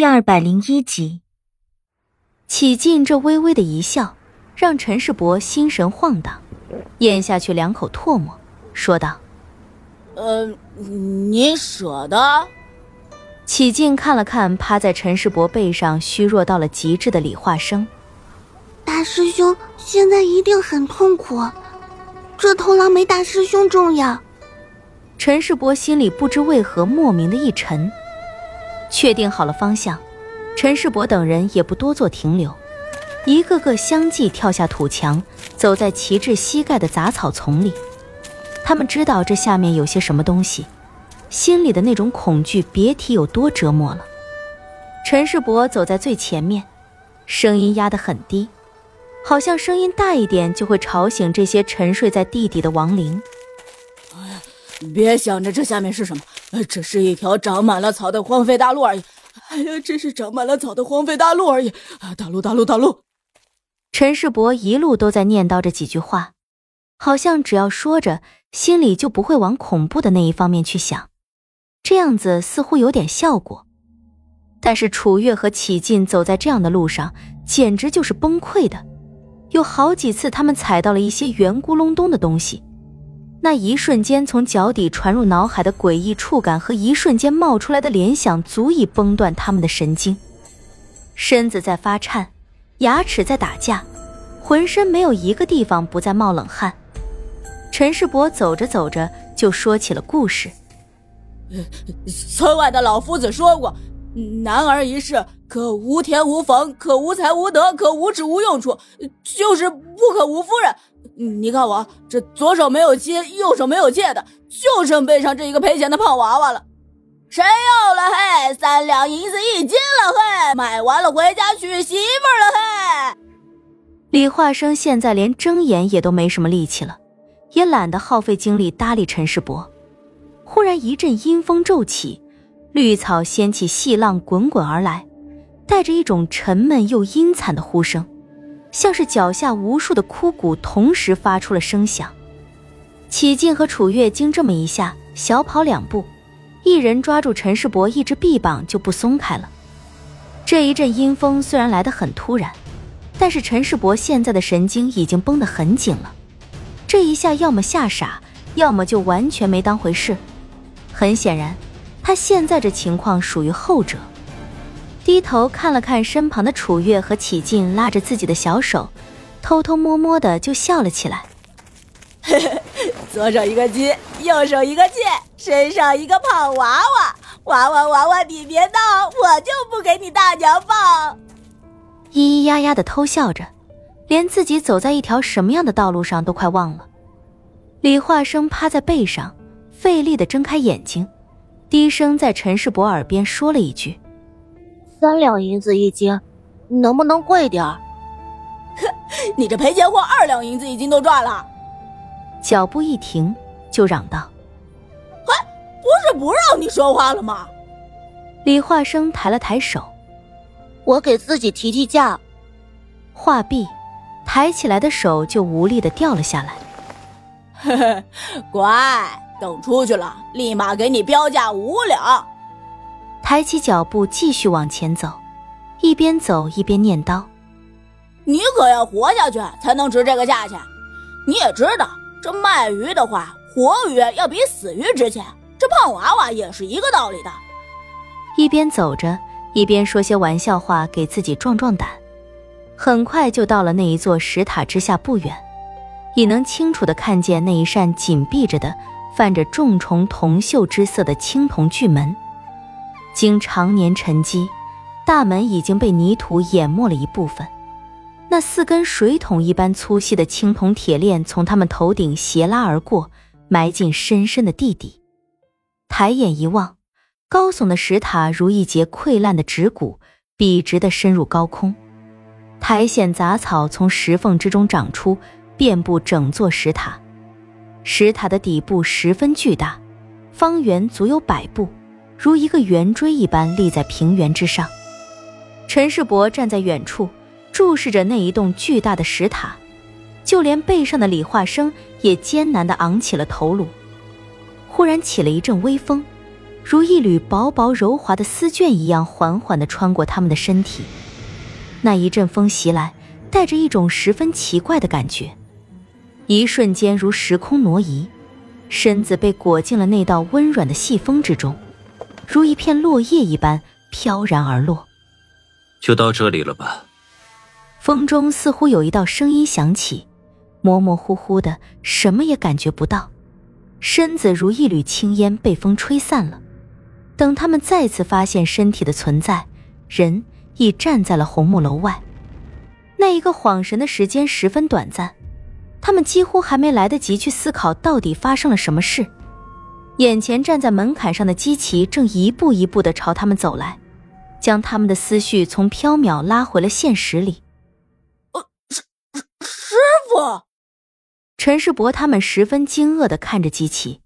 第二百零一集，启劲这微微的一笑，让陈世伯心神晃荡，咽下去两口唾沫，说道：“呃，你舍得？”启劲看了看趴在陈世伯背上虚弱到了极致的李化生，大师兄现在一定很痛苦，这头狼没大师兄重要。陈世伯心里不知为何莫名的一沉。确定好了方向，陈世伯等人也不多做停留，一个个相继跳下土墙，走在旗至膝盖的杂草丛里。他们知道这下面有些什么东西，心里的那种恐惧别提有多折磨了。陈世伯走在最前面，声音压得很低，好像声音大一点就会吵醒这些沉睡在地底的亡灵。别想着这下面是什么，这是一条长满了草的荒废大路而已。哎呀，只是长满了草的荒废大路而已。大路，大路，大路。陈世伯一路都在念叨着几句话，好像只要说着，心里就不会往恐怖的那一方面去想，这样子似乎有点效果。但是楚月和启进走在这样的路上，简直就是崩溃的。有好几次，他们踩到了一些圆咕隆咚的东西。那一瞬间从脚底传入脑海的诡异触感和一瞬间冒出来的联想，足以崩断他们的神经。身子在发颤，牙齿在打架，浑身没有一个地方不在冒冷汗。陈世伯走着走着就说起了故事。村外的老夫子说过：“男儿一世，可无田无房，可无才无德，可无耻无用处，就是不可无夫人。”你看我这左手没有接，右手没有借的，就剩背上这一个赔钱的胖娃娃了。谁要了嘿？三两银子一斤了嘿！买完了回家娶媳妇了嘿！李化生现在连睁眼也都没什么力气了，也懒得耗费精力搭理陈世伯。忽然一阵阴风骤起，绿草掀起细浪滚滚而来，带着一种沉闷又阴惨的呼声。像是脚下无数的枯骨同时发出了声响，启进和楚月经这么一下，小跑两步，一人抓住陈世伯一只臂膀就不松开了。这一阵阴风虽然来得很突然，但是陈世伯现在的神经已经绷得很紧了，这一下要么吓傻，要么就完全没当回事。很显然，他现在这情况属于后者。低头看了看身旁的楚月和启进，拉着自己的小手，偷偷摸摸的就笑了起来。左手一个鸡，右手一个剑，身上一个胖娃娃。娃娃娃娃，你别闹，我就不给你大娘抱。咿咿呀呀的偷笑着，连自己走在一条什么样的道路上都快忘了。李化生趴在背上，费力的睁开眼睛，低声在陈世伯耳边说了一句。三两银子一斤，能不能贵点儿？哼，你这赔钱货二两银子一斤都赚了。脚步一停，就嚷道：“哎，不是不让你说话了吗？”李化生抬了抬手：“我给自己提提价。”话毕，抬起来的手就无力的掉了下来。呵呵，乖，等出去了，立马给你标价五两。抬起脚步继续往前走，一边走一边念叨：“你可要活下去才能值这个价钱。你也知道，这卖鱼的话，活鱼要比死鱼值钱。这胖娃娃也是一个道理的。”一边走着，一边说些玩笑话给自己壮壮胆。很快就到了那一座石塔之下不远，已能清楚的看见那一扇紧闭着的、泛着重重铜锈之色的青铜巨门。经常年沉积，大门已经被泥土淹没了一部分。那四根水桶一般粗细的青铜铁链从他们头顶斜拉而过，埋进深深的地底。抬眼一望，高耸的石塔如一截溃烂的指骨，笔直地深入高空。苔藓杂草从石缝之中长出，遍布整座石塔。石塔的底部十分巨大，方圆足有百步。如一个圆锥一般立在平原之上，陈世伯站在远处，注视着那一栋巨大的石塔，就连背上的李化生也艰难地昂起了头颅。忽然起了一阵微风，如一缕薄薄柔滑的丝绢一样，缓缓地穿过他们的身体。那一阵风袭来，带着一种十分奇怪的感觉，一瞬间如时空挪移，身子被裹进了那道温软的细风之中，如一片落叶一般飘然而落。就到这里了吧？风中似乎有一道声音响起，模模糊糊的，什么也感觉不到，身子如一缕青烟被风吹散了。等他们再次发现身体的存在，人已站在了红木楼外。那一个恍神的时间十分短暂，他们几乎还没来得及去思考到底发生了什么事，眼前站在门槛上的姬奇正一步一步的朝他们走来，将他们的思绪从缥缈拉回了现实里。呃，师师傅，陈世伯他们十分惊愕的看着姬奇，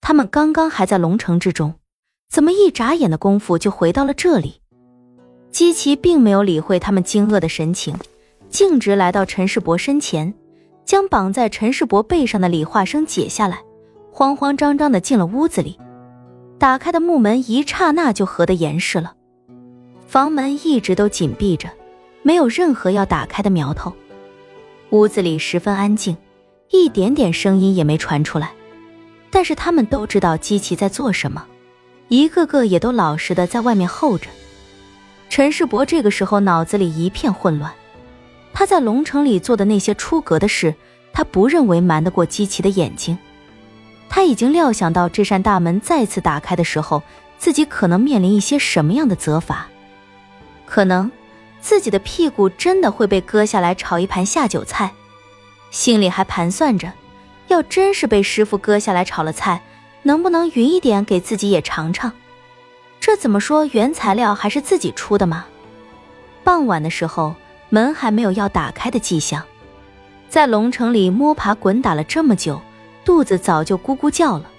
他们刚刚还在龙城之中。怎么一眨眼的功夫就回到了这里？姬奇并没有理会他们惊愕的神情，径直来到陈世伯身前，将绑在陈世伯背上的李化生解下来，慌慌张张的进了屋子里。打开的木门一刹那就合得严实了，房门一直都紧闭着，没有任何要打开的苗头。屋子里十分安静，一点点声音也没传出来。但是他们都知道姬奇在做什么。一个个也都老实的在外面候着。陈世伯这个时候脑子里一片混乱，他在龙城里做的那些出格的事，他不认为瞒得过姬奇的眼睛。他已经料想到这扇大门再次打开的时候，自己可能面临一些什么样的责罚，可能自己的屁股真的会被割下来炒一盘下酒菜，心里还盘算着，要真是被师傅割下来炒了菜。能不能匀一点给自己也尝尝？这怎么说原材料还是自己出的嘛？傍晚的时候，门还没有要打开的迹象，在龙城里摸爬滚打了这么久，肚子早就咕咕叫了。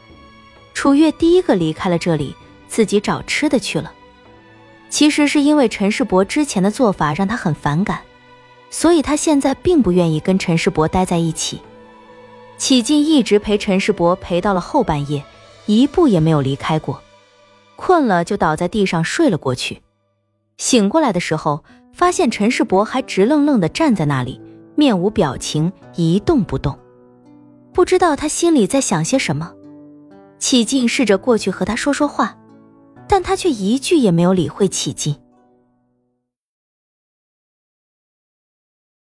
楚月第一个离开了这里，自己找吃的去了。其实是因为陈世伯之前的做法让他很反感，所以他现在并不愿意跟陈世伯待在一起。启劲一直陪陈世伯陪到了后半夜。一步也没有离开过，困了就倒在地上睡了过去。醒过来的时候，发现陈世伯还直愣愣地站在那里，面无表情，一动不动。不知道他心里在想些什么。启静试着过去和他说说话，但他却一句也没有理会启静。